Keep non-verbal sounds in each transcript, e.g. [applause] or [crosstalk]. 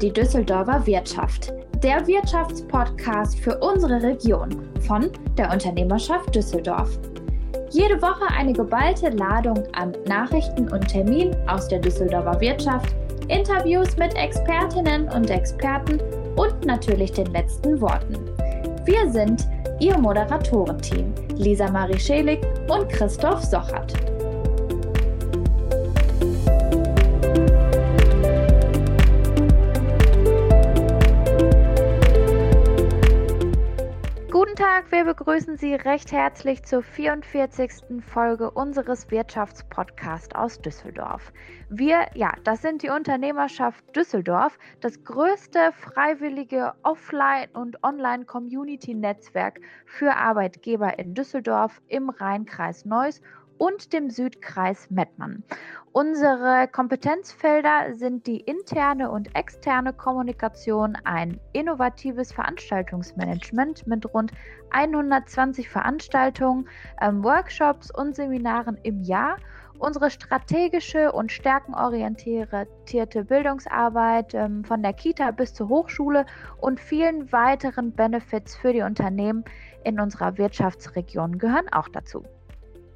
die Düsseldorfer Wirtschaft, der Wirtschaftspodcast für unsere Region von der Unternehmerschaft Düsseldorf. Jede Woche eine geballte Ladung an Nachrichten und Terminen aus der Düsseldorfer Wirtschaft, Interviews mit Expertinnen und Experten und natürlich den letzten Worten. Wir sind Ihr Moderatorenteam Lisa Marie Schelig und Christoph Sochert. Wir begrüßen Sie recht herzlich zur 44. Folge unseres Wirtschaftspodcasts aus Düsseldorf. Wir, ja, das sind die Unternehmerschaft Düsseldorf, das größte freiwillige Offline- und Online-Community-Netzwerk für Arbeitgeber in Düsseldorf im Rheinkreis Neuss und dem Südkreis Mettmann. Unsere Kompetenzfelder sind die interne und externe Kommunikation, ein innovatives Veranstaltungsmanagement mit rund 120 Veranstaltungen, ähm, Workshops und Seminaren im Jahr, unsere strategische und stärkenorientierte Bildungsarbeit ähm, von der Kita bis zur Hochschule und vielen weiteren Benefits für die Unternehmen in unserer Wirtschaftsregion gehören auch dazu.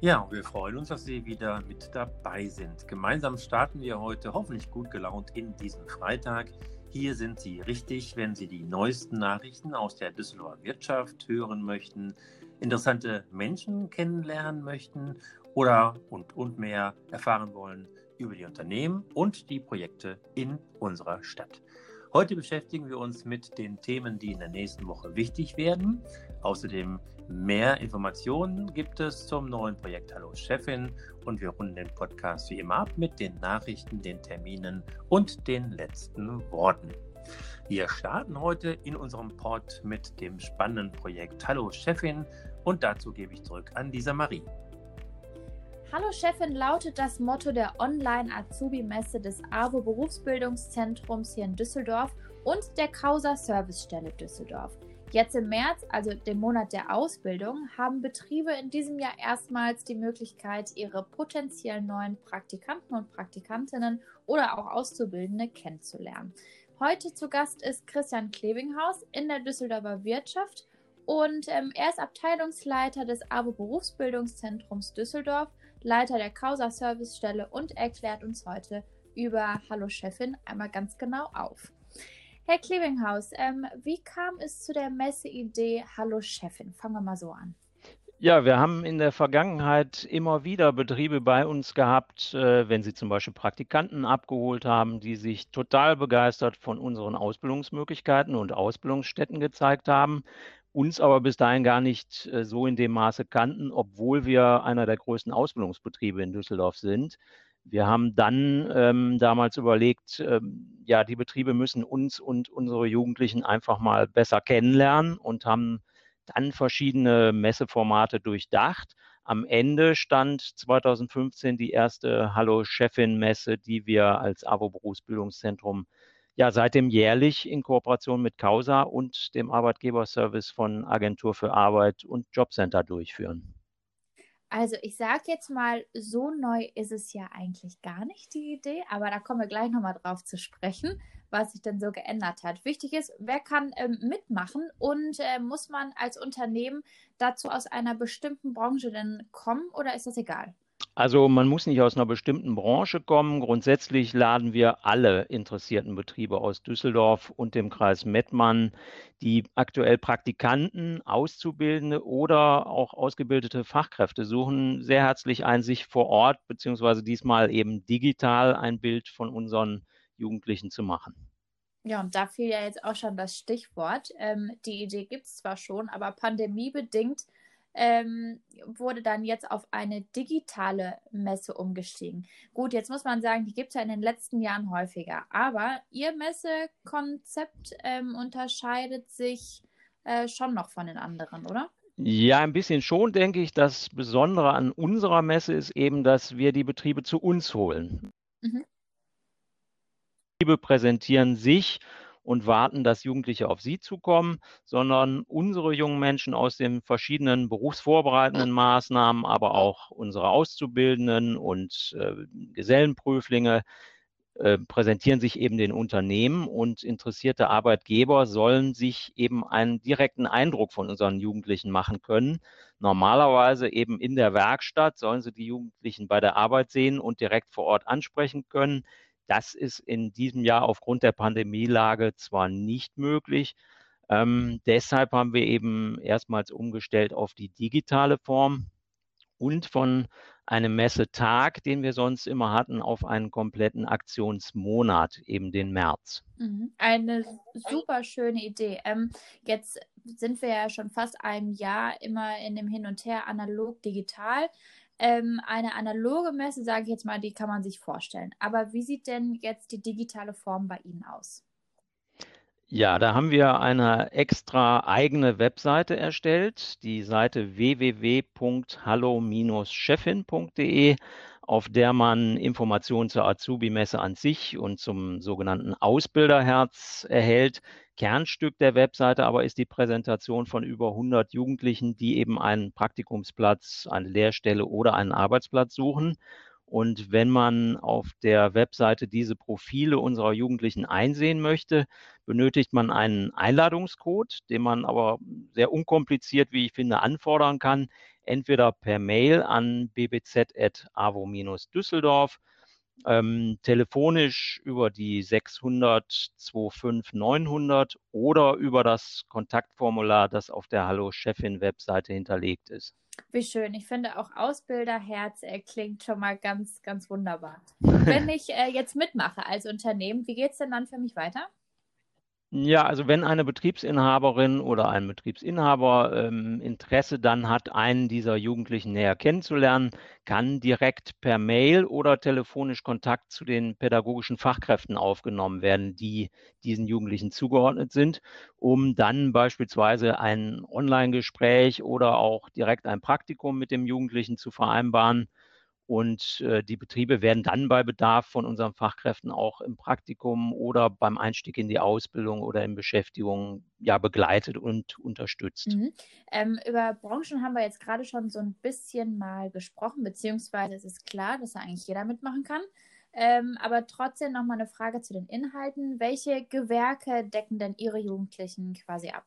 Ja, wir freuen uns, dass Sie wieder mit dabei sind. Gemeinsam starten wir heute hoffentlich gut gelaunt in diesem Freitag. Hier sind Sie richtig, wenn Sie die neuesten Nachrichten aus der Düsseldorfer Wirtschaft hören möchten, interessante Menschen kennenlernen möchten oder und, und mehr erfahren wollen über die Unternehmen und die Projekte in unserer Stadt. Heute beschäftigen wir uns mit den Themen, die in der nächsten Woche wichtig werden. Außerdem mehr Informationen gibt es zum neuen Projekt Hallo Chefin und wir runden den Podcast wie immer ab mit den Nachrichten, den Terminen und den letzten Worten. Wir starten heute in unserem Pod mit dem spannenden Projekt Hallo Chefin und dazu gebe ich zurück an Lisa Marie. Hallo Chefin lautet das Motto der Online-Azubi-Messe des AWO Berufsbildungszentrums hier in Düsseldorf und der Causa Servicestelle Düsseldorf. Jetzt im März, also dem Monat der Ausbildung, haben Betriebe in diesem Jahr erstmals die Möglichkeit, ihre potenziell neuen Praktikanten und Praktikantinnen oder auch Auszubildende kennenzulernen. Heute zu Gast ist Christian Klebinghaus in der Düsseldorfer Wirtschaft und ähm, er ist Abteilungsleiter des AWO Berufsbildungszentrums Düsseldorf Leiter der Causa Servicestelle und erklärt uns heute über Hallo Chefin einmal ganz genau auf. Herr Klebinghaus, ähm, wie kam es zu der Messeidee Hallo Chefin? Fangen wir mal so an. Ja, wir haben in der Vergangenheit immer wieder Betriebe bei uns gehabt, äh, wenn sie zum Beispiel Praktikanten abgeholt haben, die sich total begeistert von unseren Ausbildungsmöglichkeiten und Ausbildungsstätten gezeigt haben uns aber bis dahin gar nicht äh, so in dem Maße kannten, obwohl wir einer der größten Ausbildungsbetriebe in Düsseldorf sind. Wir haben dann ähm, damals überlegt, ähm, ja, die Betriebe müssen uns und unsere Jugendlichen einfach mal besser kennenlernen und haben dann verschiedene Messeformate durchdacht. Am Ende stand 2015 die erste Hallo Chefin Messe, die wir als AWO Berufsbildungszentrum ja seitdem jährlich in Kooperation mit Causa und dem Arbeitgeberservice von Agentur für Arbeit und Jobcenter durchführen. Also ich sage jetzt mal, so neu ist es ja eigentlich gar nicht die Idee, aber da kommen wir gleich nochmal drauf zu sprechen, was sich denn so geändert hat. Wichtig ist, wer kann ähm, mitmachen und äh, muss man als Unternehmen dazu aus einer bestimmten Branche denn kommen oder ist das egal? Also man muss nicht aus einer bestimmten Branche kommen. Grundsätzlich laden wir alle interessierten Betriebe aus Düsseldorf und dem Kreis Mettmann, die aktuell Praktikanten, Auszubildende oder auch ausgebildete Fachkräfte suchen, sehr herzlich ein, sich vor Ort beziehungsweise diesmal eben digital ein Bild von unseren Jugendlichen zu machen. Ja, und da fiel ja jetzt auch schon das Stichwort. Ähm, die Idee gibt es zwar schon, aber pandemiebedingt ähm, wurde dann jetzt auf eine digitale Messe umgestiegen. Gut, jetzt muss man sagen, die gibt es ja in den letzten Jahren häufiger. Aber Ihr Messekonzept ähm, unterscheidet sich äh, schon noch von den anderen, oder? Ja, ein bisschen schon, denke ich. Das Besondere an unserer Messe ist eben, dass wir die Betriebe zu uns holen. Mhm. Betriebe präsentieren sich und warten, dass Jugendliche auf sie zukommen, sondern unsere jungen Menschen aus den verschiedenen berufsvorbereitenden Maßnahmen, aber auch unsere Auszubildenden und äh, Gesellenprüflinge äh, präsentieren sich eben den Unternehmen und interessierte Arbeitgeber sollen sich eben einen direkten Eindruck von unseren Jugendlichen machen können. Normalerweise eben in der Werkstatt sollen sie die Jugendlichen bei der Arbeit sehen und direkt vor Ort ansprechen können. Das ist in diesem Jahr aufgrund der Pandemielage zwar nicht möglich. Ähm, deshalb haben wir eben erstmals umgestellt auf die digitale Form und von einem Messetag, den wir sonst immer hatten, auf einen kompletten Aktionsmonat, eben den März. Mhm. Eine super schöne Idee. Ähm, jetzt sind wir ja schon fast ein Jahr immer in dem Hin und Her analog digital. Ähm, eine analoge Messe, sage ich jetzt mal, die kann man sich vorstellen. Aber wie sieht denn jetzt die digitale Form bei Ihnen aus? Ja, da haben wir eine extra eigene Webseite erstellt, die Seite www.hallo-chefin.de, auf der man Informationen zur Azubi-Messe an sich und zum sogenannten Ausbilderherz erhält. Kernstück der Webseite aber ist die Präsentation von über 100 Jugendlichen, die eben einen Praktikumsplatz, eine Lehrstelle oder einen Arbeitsplatz suchen. Und wenn man auf der Webseite diese Profile unserer Jugendlichen einsehen möchte, benötigt man einen Einladungscode, den man aber sehr unkompliziert, wie ich finde, anfordern kann, entweder per Mail an bbz.avo-düsseldorf, ähm, telefonisch über die 600 25 900 oder über das Kontaktformular, das auf der Hallo Chefin Webseite hinterlegt ist. Wie schön. Ich finde auch Ausbilderherz äh, klingt schon mal ganz, ganz wunderbar. [laughs] Wenn ich äh, jetzt mitmache als Unternehmen, wie geht es denn dann für mich weiter? Ja, also wenn eine Betriebsinhaberin oder ein Betriebsinhaber ähm, Interesse dann hat, einen dieser Jugendlichen näher kennenzulernen, kann direkt per Mail oder telefonisch Kontakt zu den pädagogischen Fachkräften aufgenommen werden, die diesen Jugendlichen zugeordnet sind, um dann beispielsweise ein Online-Gespräch oder auch direkt ein Praktikum mit dem Jugendlichen zu vereinbaren und äh, die Betriebe werden dann bei Bedarf von unseren Fachkräften auch im Praktikum oder beim Einstieg in die Ausbildung oder in Beschäftigung ja begleitet und unterstützt. Mhm. Ähm, über Branchen haben wir jetzt gerade schon so ein bisschen mal gesprochen, beziehungsweise es ist klar, dass da eigentlich jeder mitmachen kann. Ähm, aber trotzdem nochmal eine Frage zu den Inhalten. Welche Gewerke decken denn Ihre Jugendlichen quasi ab?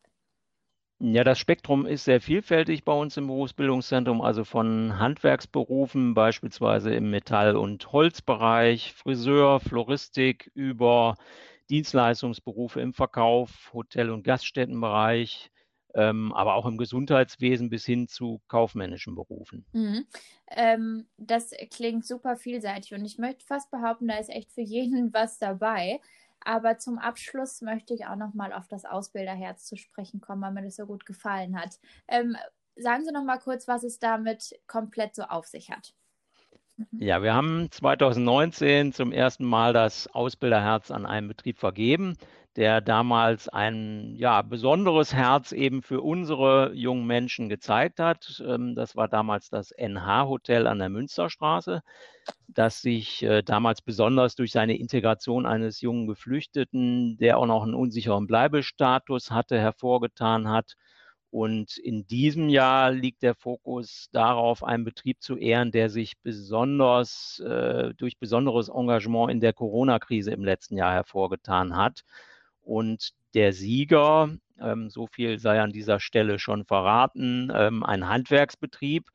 Ja, das Spektrum ist sehr vielfältig bei uns im Berufsbildungszentrum, also von Handwerksberufen, beispielsweise im Metall- und Holzbereich, Friseur, Floristik, über Dienstleistungsberufe im Verkauf, Hotel- und Gaststättenbereich, ähm, aber auch im Gesundheitswesen bis hin zu kaufmännischen Berufen. Mhm. Ähm, das klingt super vielseitig und ich möchte fast behaupten, da ist echt für jeden [laughs] was dabei. Aber zum Abschluss möchte ich auch noch mal auf das Ausbilderherz zu sprechen kommen, weil mir das so gut gefallen hat. Ähm, sagen Sie noch mal kurz, was es damit komplett so auf sich hat. Mhm. Ja, wir haben 2019 zum ersten Mal das Ausbilderherz an einen Betrieb vergeben, der damals ein ja, besonderes Herz eben für unsere jungen Menschen gezeigt hat. Ähm, das war damals das NH-Hotel an der Münsterstraße das sich äh, damals besonders durch seine Integration eines jungen Geflüchteten, der auch noch einen unsicheren Bleibestatus hatte, hervorgetan hat. Und in diesem Jahr liegt der Fokus darauf, einen Betrieb zu ehren, der sich besonders äh, durch besonderes Engagement in der Corona-Krise im letzten Jahr hervorgetan hat. Und der Sieger, ähm, so viel sei an dieser Stelle schon verraten, ähm, ein Handwerksbetrieb,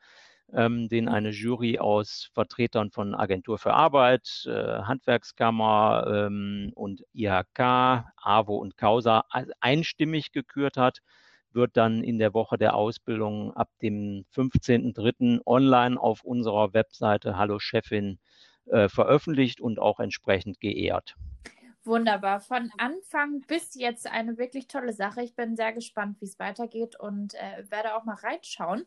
ähm, den eine Jury aus Vertretern von Agentur für Arbeit, äh, Handwerkskammer ähm, und IHK, AWO und Causa einstimmig gekürt hat, wird dann in der Woche der Ausbildung ab dem 15.03. online auf unserer Webseite Hallo Chefin äh, veröffentlicht und auch entsprechend geehrt. Wunderbar. Von Anfang bis jetzt eine wirklich tolle Sache. Ich bin sehr gespannt, wie es weitergeht und äh, werde auch mal reinschauen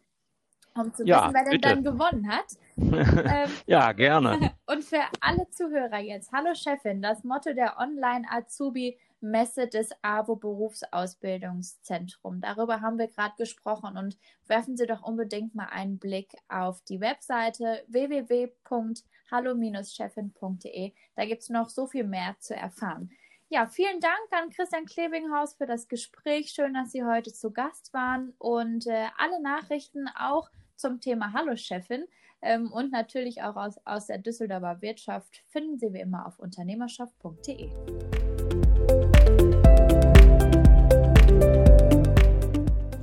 um zu ja, wissen, wer denn dann gewonnen hat. [laughs] ähm, ja, gerne. [laughs] Und für alle Zuhörer jetzt, hallo Chefin, das Motto der Online-Azubi Messe des AWO Berufsausbildungszentrum. Darüber haben wir gerade gesprochen und werfen Sie doch unbedingt mal einen Blick auf die Webseite www.hallo-chefin.de. Da gibt es noch so viel mehr zu erfahren. Ja, vielen Dank an Christian Klebinghaus für das Gespräch. Schön, dass Sie heute zu Gast waren und äh, alle Nachrichten auch zum Thema Hallo Chefin ähm, und natürlich auch aus, aus der Düsseldorfer Wirtschaft finden Sie wie immer auf unternehmerschaft.de.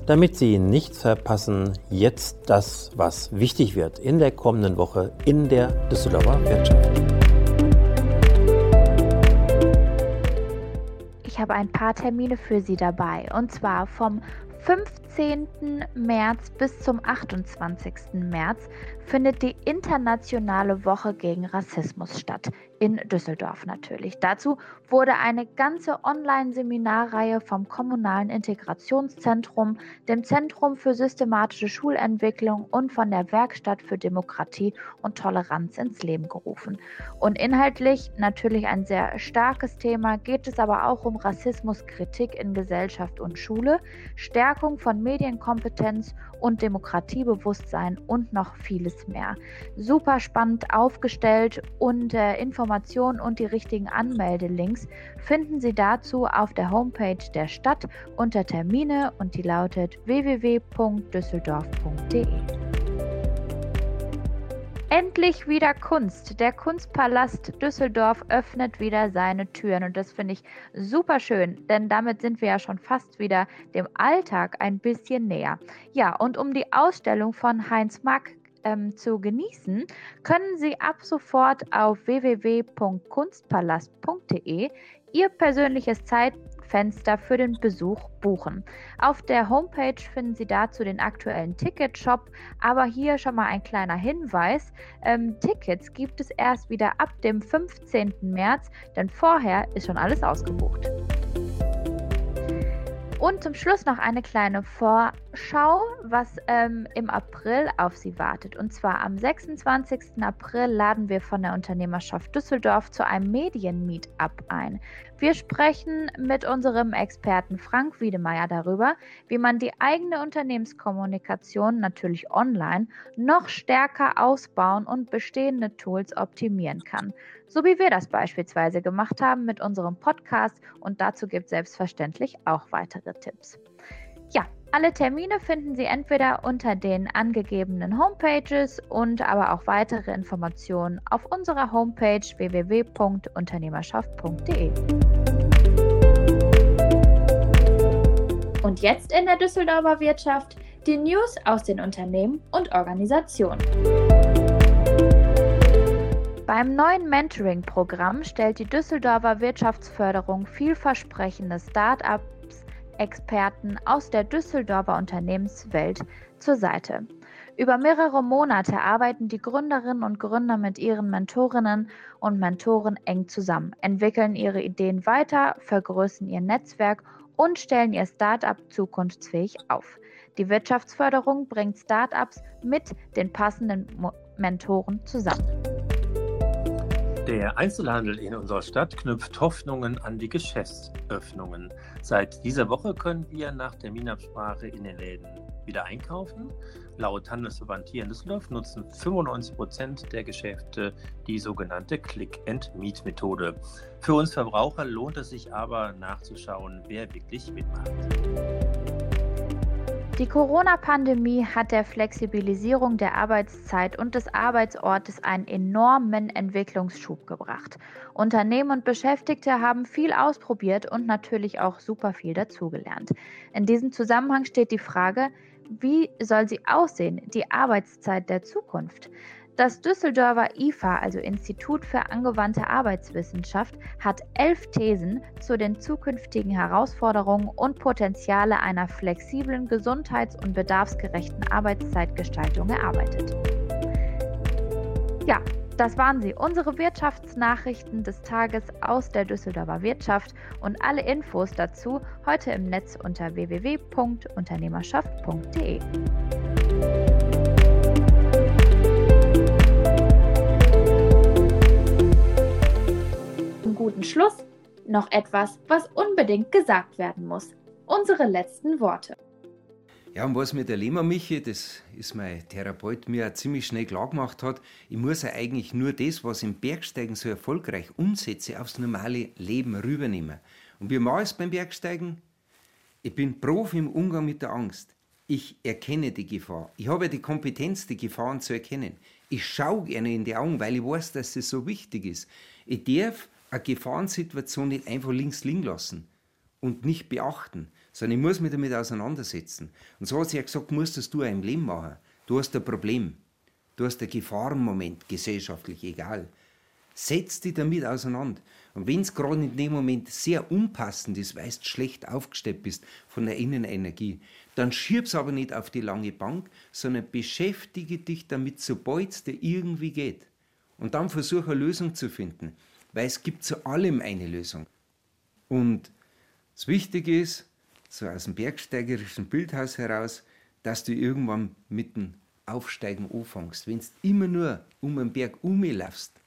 Damit Sie nichts verpassen, jetzt das, was wichtig wird in der kommenden Woche in der Düsseldorfer Wirtschaft. Ich habe ein paar Termine für Sie dabei und zwar vom 15. März bis zum 28. März findet die internationale Woche gegen Rassismus statt in Düsseldorf natürlich. Dazu wurde eine ganze Online-Seminarreihe vom Kommunalen Integrationszentrum, dem Zentrum für systematische Schulentwicklung und von der Werkstatt für Demokratie und Toleranz ins Leben gerufen. Und inhaltlich natürlich ein sehr starkes Thema, geht es aber auch um Rassismuskritik in Gesellschaft und Schule, Stärkung von Medienkompetenz und Demokratiebewusstsein und noch vieles mehr. Super spannend aufgestellt und äh, Informationen und die richtigen Anmeldelinks finden Sie dazu auf der Homepage der Stadt unter Termine und die lautet www.düsseldorf.de. Endlich wieder Kunst. Der Kunstpalast Düsseldorf öffnet wieder seine Türen und das finde ich super schön, denn damit sind wir ja schon fast wieder dem Alltag ein bisschen näher. Ja, und um die Ausstellung von Heinz Mack ähm, zu genießen, können Sie ab sofort auf www.kunstpalast.de Ihr persönliches Zeit Fenster für den Besuch buchen. Auf der Homepage finden Sie dazu den aktuellen Ticketshop, aber hier schon mal ein kleiner Hinweis. Ähm, Tickets gibt es erst wieder ab dem 15. März, denn vorher ist schon alles ausgebucht. Und zum Schluss noch eine kleine Vorschau, was ähm, im April auf Sie wartet. Und zwar am 26. April laden wir von der Unternehmerschaft Düsseldorf zu einem Medien-Meetup ein. Wir sprechen mit unserem Experten Frank Wiedemeyer darüber, wie man die eigene Unternehmenskommunikation natürlich online noch stärker ausbauen und bestehende Tools optimieren kann. So wie wir das beispielsweise gemacht haben mit unserem Podcast und dazu gibt es selbstverständlich auch weitere Tipps. Ja, alle Termine finden Sie entweder unter den angegebenen Homepages und aber auch weitere Informationen auf unserer Homepage www.unternehmerschaft.de. Und jetzt in der Düsseldorfer Wirtschaft die News aus den Unternehmen und Organisationen. Beim neuen Mentoring-Programm stellt die Düsseldorfer Wirtschaftsförderung vielversprechende Start-up Experten aus der Düsseldorfer Unternehmenswelt zur Seite. Über mehrere Monate arbeiten die Gründerinnen und Gründer mit ihren Mentorinnen und Mentoren eng zusammen, entwickeln ihre Ideen weiter, vergrößern ihr Netzwerk und stellen ihr Start-up zukunftsfähig auf. Die Wirtschaftsförderung bringt Start-ups mit den passenden Mentoren zusammen. Der Einzelhandel in unserer Stadt knüpft Hoffnungen an die Geschäftsöffnungen. Seit dieser Woche können wir nach Terminabsprache in den Läden wieder einkaufen. Laut Handelsverband hier in Düsseldorf nutzen 95 Prozent der Geschäfte die sogenannte Click-and-Meet-Methode. Für uns Verbraucher lohnt es sich aber nachzuschauen, wer wirklich mitmacht. Die Corona-Pandemie hat der Flexibilisierung der Arbeitszeit und des Arbeitsortes einen enormen Entwicklungsschub gebracht. Unternehmen und Beschäftigte haben viel ausprobiert und natürlich auch super viel dazugelernt. In diesem Zusammenhang steht die Frage, wie soll sie aussehen, die Arbeitszeit der Zukunft? Das Düsseldorfer IFA, also Institut für angewandte Arbeitswissenschaft, hat elf Thesen zu den zukünftigen Herausforderungen und Potenziale einer flexiblen, gesundheits- und bedarfsgerechten Arbeitszeitgestaltung erarbeitet. Ja, das waren sie, unsere Wirtschaftsnachrichten des Tages aus der Düsseldorfer Wirtschaft und alle Infos dazu heute im Netz unter www.unternehmerschaft.de. guten Schluss noch etwas, was unbedingt gesagt werden muss. Unsere letzten Worte. Ja, und was mir der Lehmer Michi, das ist mein Therapeut, mir ziemlich schnell klar gemacht hat, ich muss ja eigentlich nur das, was im Bergsteigen so erfolgreich umsetze, aufs normale Leben rübernehmen. Und wie mache ich es beim Bergsteigen? Ich bin Profi im Umgang mit der Angst. Ich erkenne die Gefahr. Ich habe die Kompetenz, die Gefahren zu erkennen. Ich schaue gerne in die Augen, weil ich weiß, dass es so wichtig ist. Ich darf eine Gefahrensituation nicht einfach links liegen lassen und nicht beachten, sondern ich muss mich damit auseinandersetzen. Und so hat sie ja gesagt, musst das du auch im Leben machen. Du hast ein Problem. Du hast ein Gefahrenmoment, gesellschaftlich egal. Setz dich damit auseinander. Und wenn es gerade in dem Moment sehr unpassend ist, weil du schlecht aufgestellt bist von der Innenenergie, dann schieb's aber nicht auf die lange Bank, sondern beschäftige dich damit, sobald es dir irgendwie geht. Und dann versuche eine Lösung zu finden, weil es gibt zu allem eine Lösung. Und das Wichtige ist, so aus dem bergsteigerischen Bildhaus heraus, dass du irgendwann mit dem Aufsteigen anfängst. Wenn du immer nur um den Berg umlaufst,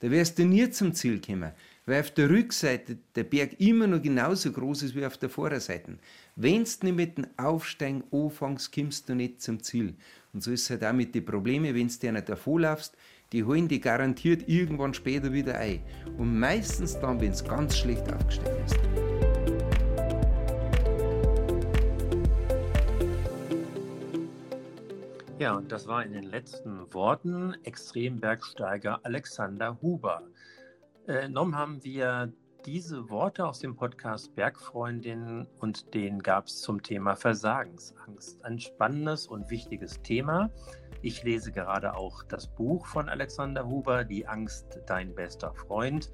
da wirst du nie zum Ziel kommen, weil auf der Rückseite der Berg immer noch genauso groß ist wie auf der Vorderseite. Wenn du nicht mit dem Aufsteigen anfängst, kommst du nicht zum Ziel. Und so ist es halt auch mit den Problemen, wenn du dir nicht davonlaufst, die holen die garantiert irgendwann später wieder ein. Und meistens dann, wenn es ganz schlecht aufgestellt ist. Ja, und das war in den letzten Worten Extrembergsteiger Alexander Huber. Äh, haben wir diese Worte aus dem Podcast Bergfreundin und den gab es zum Thema Versagensangst. Ein spannendes und wichtiges Thema. Ich lese gerade auch das Buch von Alexander Huber, Die Angst, dein bester Freund.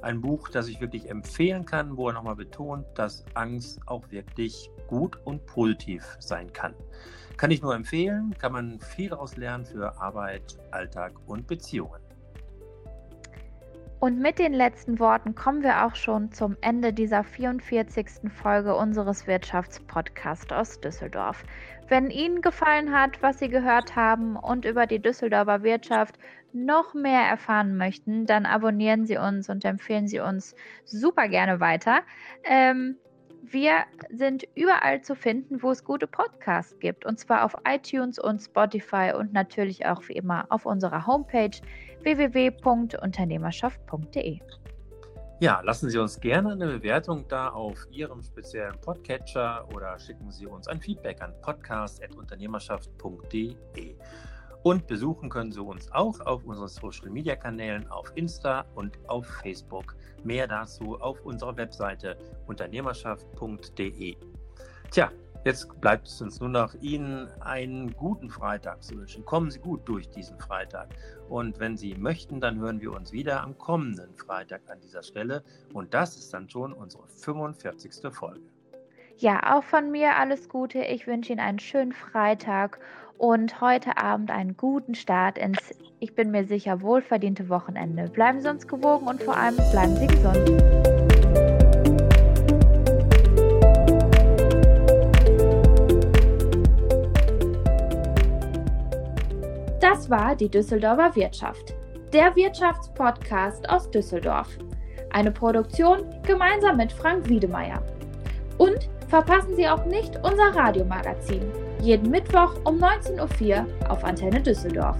Ein Buch, das ich wirklich empfehlen kann, wo er nochmal betont, dass Angst auch wirklich gut und positiv sein kann. Kann ich nur empfehlen, kann man viel daraus lernen für Arbeit, Alltag und Beziehungen. Und mit den letzten Worten kommen wir auch schon zum Ende dieser 44. Folge unseres Wirtschaftspodcasts aus Düsseldorf. Wenn Ihnen gefallen hat, was Sie gehört haben und über die Düsseldorfer Wirtschaft noch mehr erfahren möchten, dann abonnieren Sie uns und empfehlen Sie uns super gerne weiter. Ähm, wir sind überall zu finden, wo es gute Podcasts gibt. Und zwar auf iTunes und Spotify und natürlich auch wie immer auf unserer Homepage www.unternehmerschaft.de. Ja, lassen Sie uns gerne eine Bewertung da auf Ihrem speziellen Podcatcher oder schicken Sie uns ein Feedback an podcast.unternehmerschaft.de. Und besuchen können Sie uns auch auf unseren Social Media Kanälen auf Insta und auf Facebook. Mehr dazu auf unserer Webseite unternehmerschaft.de. Tja, jetzt bleibt es uns nur noch Ihnen einen guten Freitag zu wünschen. Kommen Sie gut durch diesen Freitag. Und wenn Sie möchten, dann hören wir uns wieder am kommenden Freitag an dieser Stelle. Und das ist dann schon unsere 45. Folge. Ja, auch von mir alles Gute. Ich wünsche Ihnen einen schönen Freitag und heute Abend einen guten Start ins, ich bin mir sicher, wohlverdiente Wochenende. Bleiben Sie uns gewogen und vor allem bleiben Sie gesund. Das war die Düsseldorfer Wirtschaft, der Wirtschaftspodcast aus Düsseldorf. Eine Produktion gemeinsam mit Frank Wiedemeyer. Und verpassen Sie auch nicht unser Radiomagazin jeden Mittwoch um 19.04 Uhr auf Antenne Düsseldorf.